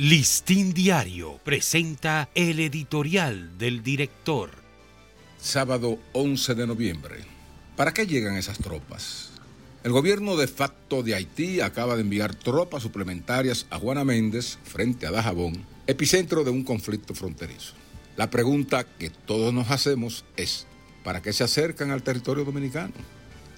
Listín Diario presenta el editorial del director. Sábado 11 de noviembre. ¿Para qué llegan esas tropas? El gobierno de facto de Haití acaba de enviar tropas suplementarias a Juana Méndez frente a Dajabón, epicentro de un conflicto fronterizo. La pregunta que todos nos hacemos es, ¿para qué se acercan al territorio dominicano?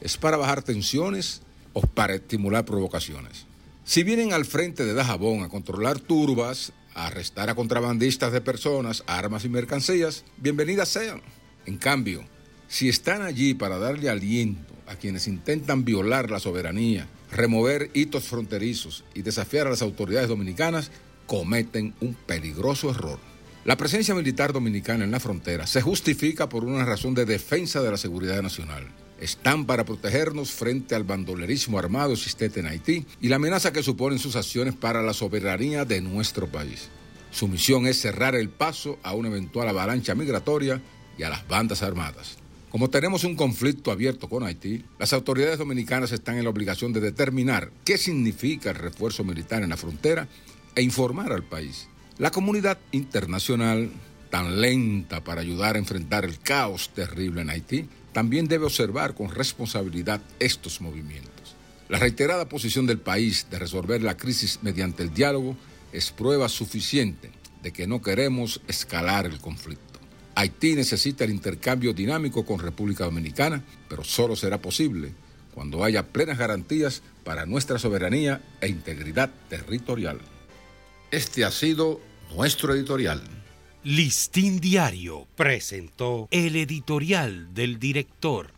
¿Es para bajar tensiones o para estimular provocaciones? Si vienen al frente de Dajabón a controlar turbas, a arrestar a contrabandistas de personas, armas y mercancías, bienvenidas sean. En cambio, si están allí para darle aliento a quienes intentan violar la soberanía, remover hitos fronterizos y desafiar a las autoridades dominicanas, cometen un peligroso error. La presencia militar dominicana en la frontera se justifica por una razón de defensa de la seguridad nacional están para protegernos frente al bandolerismo armado existente en Haití y la amenaza que suponen sus acciones para la soberanía de nuestro país. Su misión es cerrar el paso a una eventual avalancha migratoria y a las bandas armadas. Como tenemos un conflicto abierto con Haití, las autoridades dominicanas están en la obligación de determinar qué significa el refuerzo militar en la frontera e informar al país. La comunidad internacional, tan lenta para ayudar a enfrentar el caos terrible en Haití, también debe observar con responsabilidad estos movimientos. La reiterada posición del país de resolver la crisis mediante el diálogo es prueba suficiente de que no queremos escalar el conflicto. Haití necesita el intercambio dinámico con República Dominicana, pero solo será posible cuando haya plenas garantías para nuestra soberanía e integridad territorial. Este ha sido nuestro editorial. Listín Diario presentó el editorial del director.